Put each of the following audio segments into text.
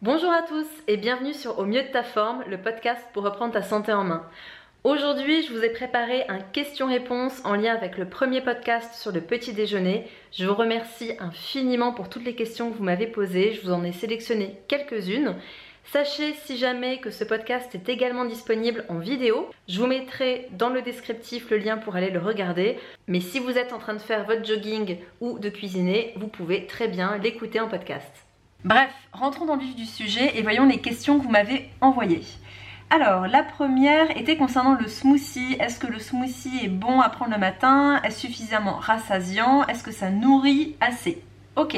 Bonjour à tous et bienvenue sur Au mieux de ta forme, le podcast pour reprendre ta santé en main. Aujourd'hui, je vous ai préparé un question-réponse en lien avec le premier podcast sur le petit déjeuner. Je vous remercie infiniment pour toutes les questions que vous m'avez posées. Je vous en ai sélectionné quelques-unes. Sachez si jamais que ce podcast est également disponible en vidéo. Je vous mettrai dans le descriptif le lien pour aller le regarder. Mais si vous êtes en train de faire votre jogging ou de cuisiner, vous pouvez très bien l'écouter en podcast. Bref, rentrons dans le vif du sujet et voyons les questions que vous m'avez envoyées. Alors, la première était concernant le smoothie. Est-ce que le smoothie est bon à prendre le matin? Est-ce suffisamment rassasiant? Est-ce que ça nourrit assez? Ok.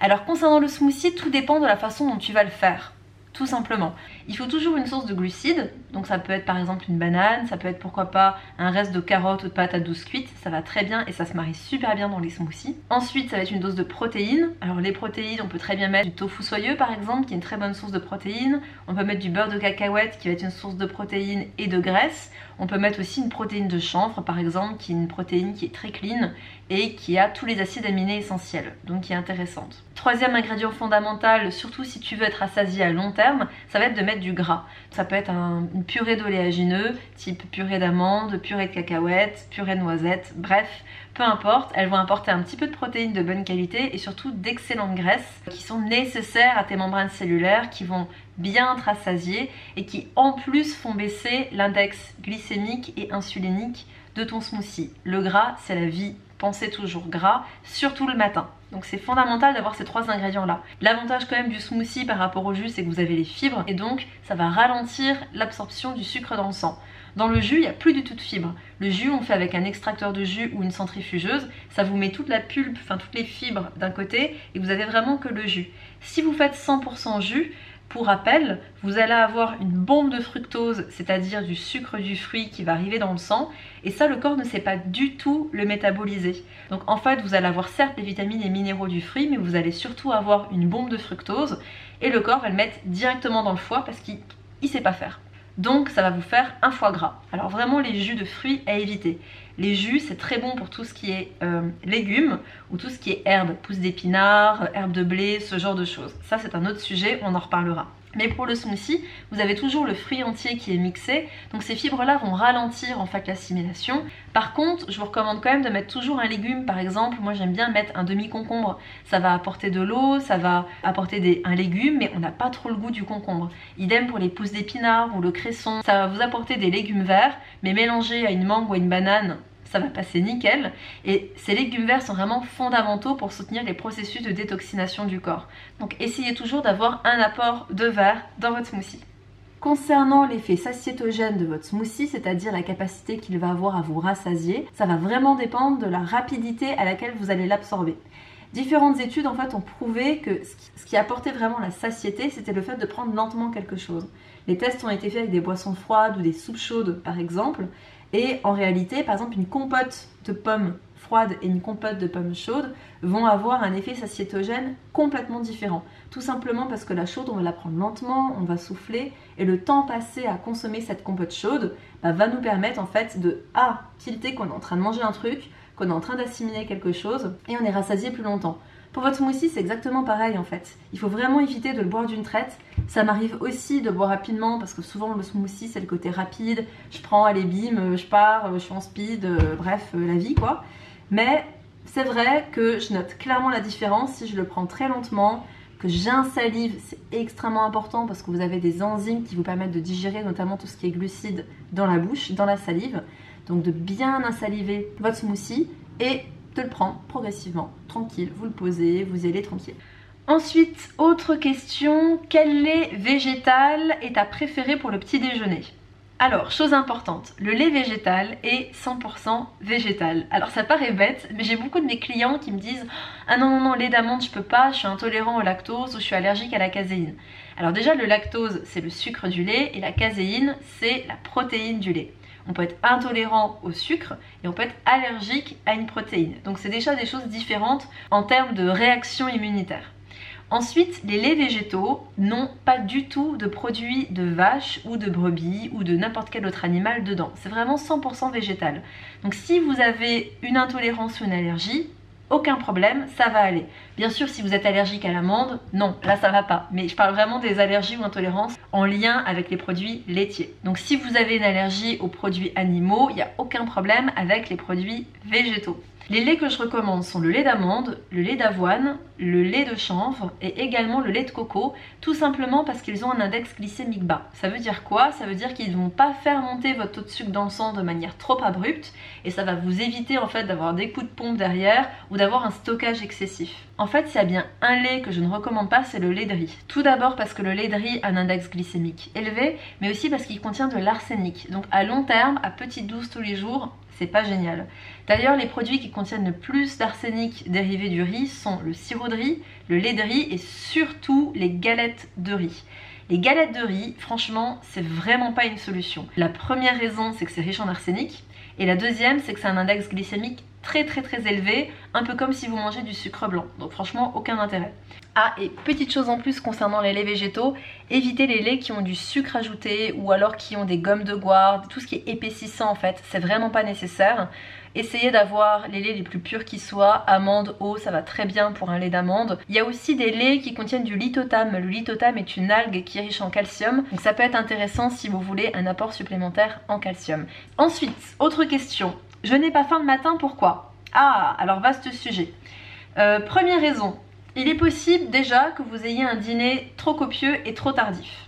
Alors, concernant le smoothie, tout dépend de la façon dont tu vas le faire tout simplement. Il faut toujours une source de glucides, donc ça peut être par exemple une banane, ça peut être pourquoi pas un reste de carottes ou de pâte à douce cuite, ça va très bien et ça se marie super bien dans les smoothies. Ensuite, ça va être une dose de protéines. Alors les protéines, on peut très bien mettre du tofu soyeux par exemple, qui est une très bonne source de protéines. On peut mettre du beurre de cacahuète, qui va être une source de protéines et de graisse. On peut mettre aussi une protéine de chanvre par exemple, qui est une protéine qui est très clean et qui a tous les acides aminés essentiels, donc qui est intéressante. Troisième ingrédient fondamental, surtout si tu veux être assasié à long terme, ça va être de mettre du gras. Ça peut être une purée d'oléagineux, type purée d'amandes, purée de cacahuètes, purée de noisettes, bref, peu importe, elles vont apporter un petit peu de protéines de bonne qualité et surtout d'excellentes graisses qui sont nécessaires à tes membranes cellulaires, qui vont bien te et qui en plus font baisser l'index glycémique et insulinique de ton smoothie. Le gras, c'est la vie. Pensez toujours gras, surtout le matin. Donc c'est fondamental d'avoir ces trois ingrédients là. L'avantage quand même du smoothie par rapport au jus c'est que vous avez les fibres et donc ça va ralentir l'absorption du sucre dans le sang. Dans le jus, il n'y a plus du tout de fibres. Le jus, on fait avec un extracteur de jus ou une centrifugeuse. Ça vous met toute la pulpe, enfin toutes les fibres d'un côté et vous avez vraiment que le jus. Si vous faites 100% jus, pour rappel, vous allez avoir une bombe de fructose, c'est-à-dire du sucre du fruit qui va arriver dans le sang, et ça le corps ne sait pas du tout le métaboliser. Donc en fait, vous allez avoir certes les vitamines et minéraux du fruit, mais vous allez surtout avoir une bombe de fructose, et le corps va le mettre directement dans le foie parce qu'il ne sait pas faire. Donc ça va vous faire un foie gras. Alors vraiment les jus de fruits à éviter. Les jus c'est très bon pour tout ce qui est euh, légumes ou tout ce qui est herbes, pousses d'épinards, herbes de blé, ce genre de choses. Ça c'est un autre sujet, on en reparlera. Mais pour le smoothie, vous avez toujours le fruit entier qui est mixé, donc ces fibres-là vont ralentir en fait l'assimilation. Par contre, je vous recommande quand même de mettre toujours un légume, par exemple, moi j'aime bien mettre un demi-concombre. Ça va apporter de l'eau, ça va apporter un légume, mais on n'a pas trop le goût du concombre. Idem pour les pousses d'épinards ou le cresson, ça va vous apporter des légumes verts, mais mélangés à une mangue ou à une banane, ça va passer nickel. Et ces légumes verts sont vraiment fondamentaux pour soutenir les processus de détoxination du corps. Donc essayez toujours d'avoir un apport de verre dans votre smoothie. Concernant l'effet satiétogène de votre smoothie, c'est-à-dire la capacité qu'il va avoir à vous rassasier, ça va vraiment dépendre de la rapidité à laquelle vous allez l'absorber. Différentes études en fait ont prouvé que ce qui apportait vraiment la satiété, c'était le fait de prendre lentement quelque chose. Les tests ont été faits avec des boissons froides ou des soupes chaudes par exemple, et en réalité, par exemple, une compote de pommes froides et une compote de pommes chaudes vont avoir un effet satiétogène complètement différent. Tout simplement parce que la chaude, on va la prendre lentement, on va souffler, et le temps passé à consommer cette compote chaude bah, va nous permettre en fait de A, tilter qu'on est en train de manger un truc, qu'on est en train d'assimiler quelque chose, et on est rassasié plus longtemps. Pour votre smoothie, c'est exactement pareil en fait. Il faut vraiment éviter de le boire d'une traite. Ça m'arrive aussi de boire rapidement parce que souvent le smoothie c'est le côté rapide. Je prends, allez bim, je pars, je suis en speed, euh, bref, euh, la vie quoi. Mais c'est vrai que je note clairement la différence si je le prends très lentement, que j'insalive, c'est extrêmement important parce que vous avez des enzymes qui vous permettent de digérer notamment tout ce qui est glucides dans la bouche, dans la salive. Donc de bien insaliver votre smoothie et le prendre progressivement, tranquille, vous le posez, vous y allez tranquille. Ensuite, autre question, quel lait végétal est ta préféré pour le petit déjeuner? Alors, chose importante, le lait végétal est 100% végétal. Alors ça paraît bête, mais j'ai beaucoup de mes clients qui me disent Ah non, non, non, lait d'amande, je peux pas, je suis intolérant au lactose ou je suis allergique à la caséine. Alors déjà, le lactose, c'est le sucre du lait et la caséine, c'est la protéine du lait on peut être intolérant au sucre et on peut être allergique à une protéine. Donc c'est déjà des choses différentes en termes de réaction immunitaire. Ensuite, les laits végétaux n'ont pas du tout de produits de vache ou de brebis ou de n'importe quel autre animal dedans. C'est vraiment 100% végétal. Donc si vous avez une intolérance ou une allergie, aucun problème, ça va aller. Bien sûr, si vous êtes allergique à l'amande, non, là ça va pas. Mais je parle vraiment des allergies ou intolérances en lien avec les produits laitiers. Donc si vous avez une allergie aux produits animaux, il n'y a aucun problème avec les produits végétaux. Les laits que je recommande sont le lait d'amande, le lait d'avoine, le lait de chanvre et également le lait de coco, tout simplement parce qu'ils ont un index glycémique bas. Ça veut dire quoi? Ça veut dire qu'ils ne vont pas faire monter votre taux de sucre dans le sang de manière trop abrupte et ça va vous éviter en fait d'avoir des coups de pompe derrière ou d'avoir un stockage excessif. En fait, s'il y a bien un lait que je ne recommande pas, c'est le lait de riz. Tout d'abord parce que le lait de riz a un index glycémique élevé, mais aussi parce qu'il contient de l'arsenic. Donc à long terme, à petite dose tous les jours, c'est pas génial. D'ailleurs, les produits qui contiennent le plus d'arsenic dérivé du riz sont le sirop de riz, le lait de riz et surtout les galettes de riz. Les galettes de riz, franchement, c'est vraiment pas une solution. La première raison, c'est que c'est riche en arsenic. Et la deuxième, c'est que c'est un index glycémique très très très élevé, un peu comme si vous mangez du sucre blanc. Donc franchement, aucun intérêt. Ah, et petite chose en plus concernant les laits végétaux, évitez les laits qui ont du sucre ajouté ou alors qui ont des gommes de goire, tout ce qui est épaississant en fait, c'est vraiment pas nécessaire. Essayez d'avoir les laits les plus purs qui soient, amandes, eau, ça va très bien pour un lait d'amande. Il y a aussi des laits qui contiennent du lithotame. Le lithotame est une algue qui est riche en calcium, donc ça peut être intéressant si vous voulez un apport supplémentaire en calcium. Ensuite, autre question, je n'ai pas faim le matin, pourquoi? Ah, alors vaste sujet. Euh, première raison, il est possible déjà que vous ayez un dîner trop copieux et trop tardif.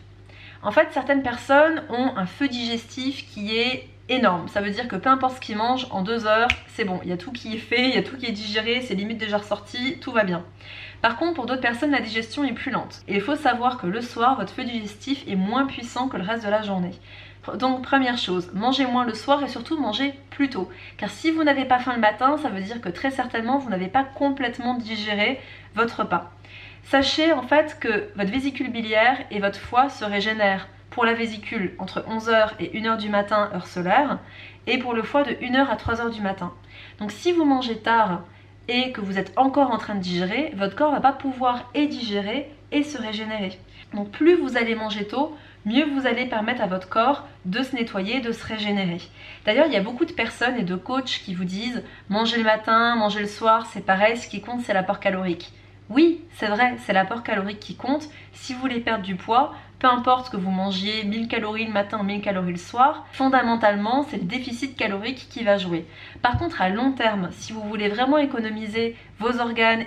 En fait, certaines personnes ont un feu digestif qui est énorme. Ça veut dire que peu importe ce qu'ils mangent, en deux heures, c'est bon. Il y a tout qui est fait, il y a tout qui est digéré, c'est limite déjà ressorti, tout va bien. Par contre, pour d'autres personnes, la digestion est plus lente. Et il faut savoir que le soir, votre feu digestif est moins puissant que le reste de la journée. Donc première chose, mangez moins le soir et surtout mangez plus tôt. Car si vous n'avez pas faim le matin, ça veut dire que très certainement vous n'avez pas complètement digéré votre repas. Sachez en fait que votre vésicule biliaire et votre foie se régénèrent pour la vésicule entre 11h et 1h du matin heure solaire et pour le foie de 1h à 3h du matin. Donc si vous mangez tard et que vous êtes encore en train de digérer, votre corps va pas pouvoir et digérer et se régénérer. Donc plus vous allez manger tôt, mieux vous allez permettre à votre corps de se nettoyer, de se régénérer. D'ailleurs, il y a beaucoup de personnes et de coachs qui vous disent manger le matin, manger le soir, c'est pareil, ce qui compte c'est l'apport calorique. Oui, c'est vrai, c'est l'apport calorique qui compte. Si vous voulez perdre du poids, peu importe que vous mangiez 1000 calories le matin, 1000 calories le soir, fondamentalement, c'est le déficit calorique qui va jouer. Par contre, à long terme, si vous voulez vraiment économiser vos organes,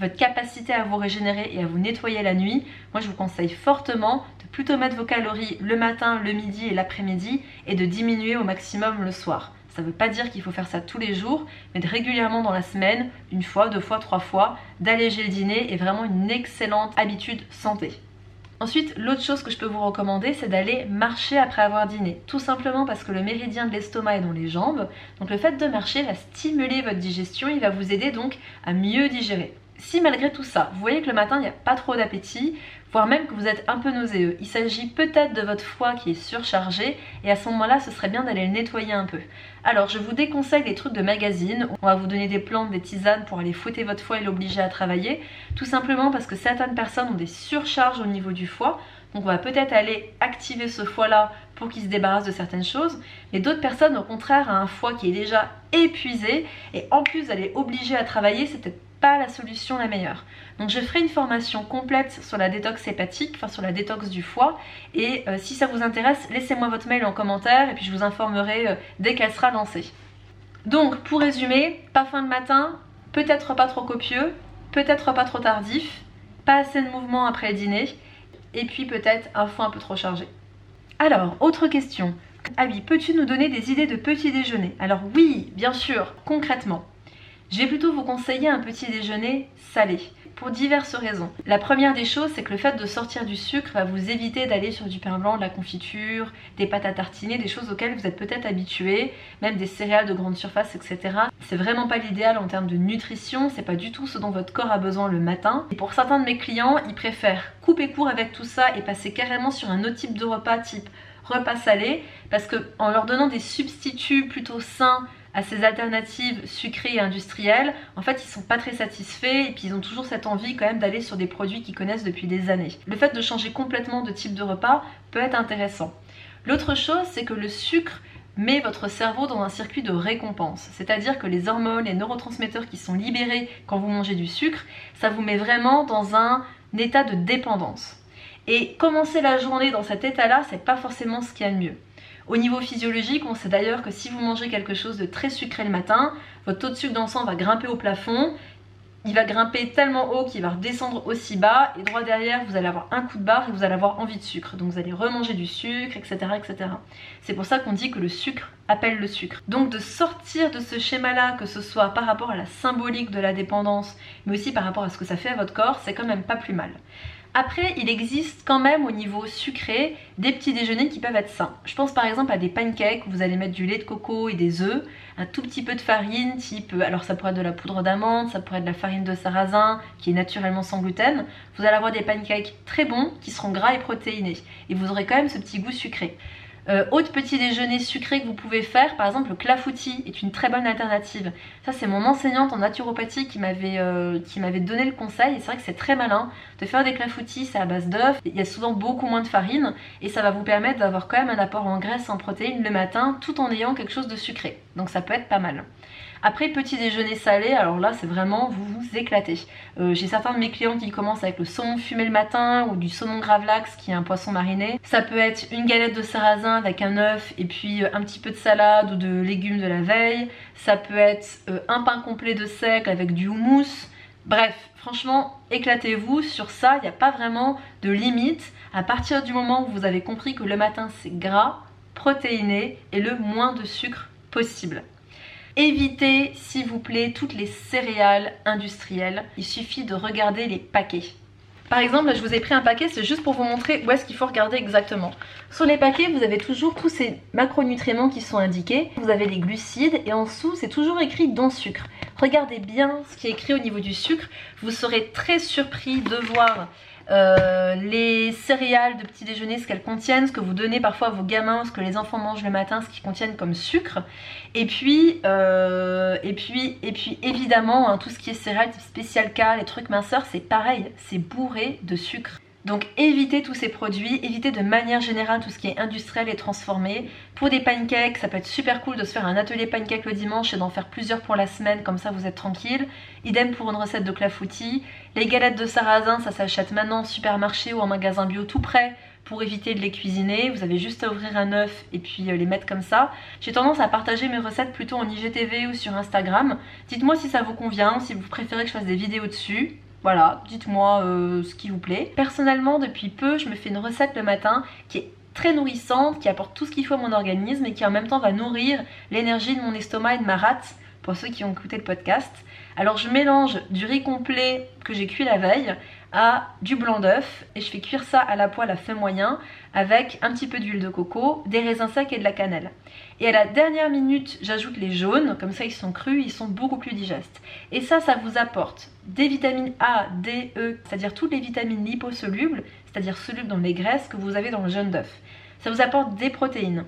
votre capacité à vous régénérer et à vous nettoyer la nuit, moi je vous conseille fortement de plutôt mettre vos calories le matin, le midi et l'après-midi et de diminuer au maximum le soir. Ça ne veut pas dire qu'il faut faire ça tous les jours, mais de régulièrement dans la semaine, une fois, deux fois, trois fois, d'alléger le dîner est vraiment une excellente habitude santé. Ensuite, l'autre chose que je peux vous recommander, c'est d'aller marcher après avoir dîné. Tout simplement parce que le méridien de l'estomac est dans les jambes. Donc le fait de marcher va stimuler votre digestion, il va vous aider donc à mieux digérer. Si malgré tout ça, vous voyez que le matin il n'y a pas trop d'appétit, voire même que vous êtes un peu nauséeux, il s'agit peut-être de votre foie qui est surchargé et à ce moment-là ce serait bien d'aller le nettoyer un peu. Alors je vous déconseille des trucs de magazine, on va vous donner des plantes, des tisanes pour aller fouetter votre foie et l'obliger à travailler, tout simplement parce que certaines personnes ont des surcharges au niveau du foie, donc on va peut-être aller activer ce foie-là pour qu'il se débarrasse de certaines choses. Mais d'autres personnes, au contraire, ont un foie qui est déjà épuisé et en plus d'aller obliger à travailler, c'est peut-être pas la solution la meilleure. Donc je ferai une formation complète sur la détox hépatique, enfin sur la détox du foie. Et euh, si ça vous intéresse, laissez-moi votre mail en commentaire et puis je vous informerai euh, dès qu'elle sera lancée. Donc pour résumer, pas fin de matin, peut-être pas trop copieux, peut-être pas trop tardif, pas assez de mouvement après le dîner, et puis peut-être un foie un peu trop chargé. Alors, autre question. Ah oui, peux-tu nous donner des idées de petit déjeuner? Alors oui, bien sûr, concrètement. Je vais plutôt vous conseiller un petit déjeuner salé pour diverses raisons. La première des choses, c'est que le fait de sortir du sucre va vous éviter d'aller sur du pain blanc, de la confiture, des pâtes à tartiner, des choses auxquelles vous êtes peut-être habitué, même des céréales de grande surface, etc. C'est vraiment pas l'idéal en termes de nutrition, c'est pas du tout ce dont votre corps a besoin le matin. Et pour certains de mes clients, ils préfèrent couper court avec tout ça et passer carrément sur un autre type de repas type repas salé parce que en leur donnant des substituts plutôt sains à ces alternatives sucrées et industrielles, en fait ils sont pas très satisfaits et puis ils ont toujours cette envie quand même d'aller sur des produits qu'ils connaissent depuis des années. Le fait de changer complètement de type de repas peut être intéressant. L'autre chose c'est que le sucre met votre cerveau dans un circuit de récompense. C'est-à-dire que les hormones, les neurotransmetteurs qui sont libérés quand vous mangez du sucre, ça vous met vraiment dans un état de dépendance. Et commencer la journée dans cet état-là, c'est pas forcément ce qu'il y a de mieux. Au niveau physiologique, on sait d'ailleurs que si vous mangez quelque chose de très sucré le matin, votre taux de sucre dans le sang va grimper au plafond. Il va grimper tellement haut qu'il va redescendre aussi bas. Et droit derrière vous allez avoir un coup de barre et vous allez avoir envie de sucre. Donc vous allez remanger du sucre etc etc c'est pour ça qu'on dit que le sucre appelle le sucre. Donc de sortir de ce schéma là que ce soit par rapport à la symbolique de la dépendance mais aussi par rapport à ce que ça fait à votre corps c'est quand même pas plus mal après, il existe quand même au niveau sucré des petits déjeuners qui peuvent être sains. Je pense par exemple à des pancakes où vous allez mettre du lait de coco et des œufs, un tout petit peu de farine, type, alors ça pourrait être de la poudre d'amande, ça pourrait être de la farine de sarrasin qui est naturellement sans gluten. Vous allez avoir des pancakes très bons qui seront gras et protéinés et vous aurez quand même ce petit goût sucré. Euh, autre petit déjeuner sucré que vous pouvez faire, par exemple le clafoutis est une très bonne alternative. Ça c'est mon enseignante en naturopathie qui m'avait euh, donné le conseil et c'est vrai que c'est très malin de faire des clafoutis, c'est à base d'œufs, il y a souvent beaucoup moins de farine et ça va vous permettre d'avoir quand même un apport en graisse, en protéines le matin tout en ayant quelque chose de sucré. Donc ça peut être pas mal. Après petit déjeuner salé, alors là c'est vraiment vous vous éclatez. Euh, j'ai certains de mes clients qui commencent avec le saumon fumé le matin ou du saumon gravlax qui est un poisson mariné. Ça peut être une galette de sarrasin avec un œuf et puis euh, un petit peu de salade ou de légumes de la veille. Ça peut être euh, un pain complet de sec avec du houmous. Bref, franchement, éclatez-vous sur ça, il n'y a pas vraiment de limite. À partir du moment où vous avez compris que le matin c'est gras, protéiné et le moins de sucre possible. Évitez, s'il vous plaît, toutes les céréales industrielles. Il suffit de regarder les paquets. Par exemple, je vous ai pris un paquet, c'est juste pour vous montrer où est-ce qu'il faut regarder exactement. Sur les paquets, vous avez toujours tous ces macronutriments qui sont indiqués. Vous avez les glucides et en dessous, c'est toujours écrit dans sucre. Regardez bien ce qui est écrit au niveau du sucre. Vous serez très surpris de voir euh, les céréales de petit déjeuner, ce qu'elles contiennent, ce que vous donnez parfois à vos gamins, ce que les enfants mangent le matin, ce qu'ils contiennent comme sucre. Et puis, euh, et puis, et puis évidemment, hein, tout ce qui est céréales spécial K, les trucs minceurs, c'est pareil, c'est bourré de sucre. Donc évitez tous ces produits, évitez de manière générale tout ce qui est industriel et transformé. Pour des pancakes, ça peut être super cool de se faire un atelier pancake le dimanche et d'en faire plusieurs pour la semaine, comme ça vous êtes tranquille. Idem pour une recette de clafoutis. Les galettes de sarrasin, ça s'achète maintenant en supermarché ou en magasin bio tout prêt pour éviter de les cuisiner. Vous avez juste à ouvrir un œuf et puis euh, les mettre comme ça. J'ai tendance à partager mes recettes plutôt en IGTV ou sur Instagram. Dites-moi si ça vous convient, si vous préférez que je fasse des vidéos dessus. Voilà, dites-moi euh, ce qui vous plaît. Personnellement, depuis peu, je me fais une recette le matin qui est très nourrissante, qui apporte tout ce qu'il faut à mon organisme et qui en même temps va nourrir l'énergie de mon estomac et de ma rate pour ceux qui ont écouté le podcast. Alors je mélange du riz complet que j'ai cuit la veille à du blanc d'œuf et je fais cuire ça à la poêle à feu moyen avec un petit peu d'huile de coco, des raisins secs et de la cannelle. Et à la dernière minute, j'ajoute les jaunes, comme ça ils sont crus, ils sont beaucoup plus digestes. Et ça, ça vous apporte des vitamines A, D, E, c'est-à-dire toutes les vitamines liposolubles, c'est-à-dire solubles dans les graisses que vous avez dans le jaune d'œuf. Ça vous apporte des protéines.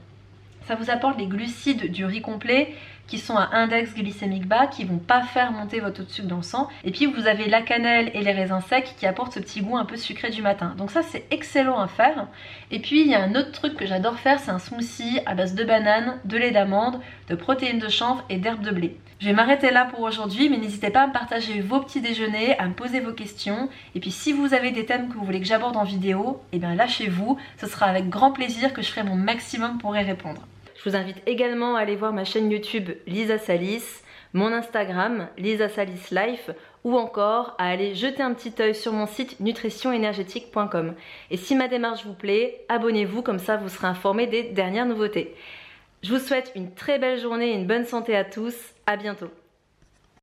Ça vous apporte les glucides du riz complet qui sont à index glycémique bas, qui vont pas faire monter votre taux de sucre dans le sang. Et puis vous avez la cannelle et les raisins secs qui apportent ce petit goût un peu sucré du matin. Donc ça c'est excellent à faire. Et puis il y a un autre truc que j'adore faire, c'est un smoothie à base de bananes, de lait d'amande, de protéines de chanvre et d'herbes de blé. Je vais m'arrêter là pour aujourd'hui, mais n'hésitez pas à me partager vos petits déjeuners, à me poser vos questions. Et puis si vous avez des thèmes que vous voulez que j'aborde en vidéo, et eh bien lâchez-vous, ce sera avec grand plaisir que je ferai mon maximum pour y répondre. Je vous invite également à aller voir ma chaîne YouTube Lisa Salis, mon Instagram Lisa Salis Life ou encore à aller jeter un petit œil sur mon site nutritionénergétique.com. Et si ma démarche vous plaît, abonnez-vous comme ça vous serez informé des dernières nouveautés. Je vous souhaite une très belle journée et une bonne santé à tous. À bientôt.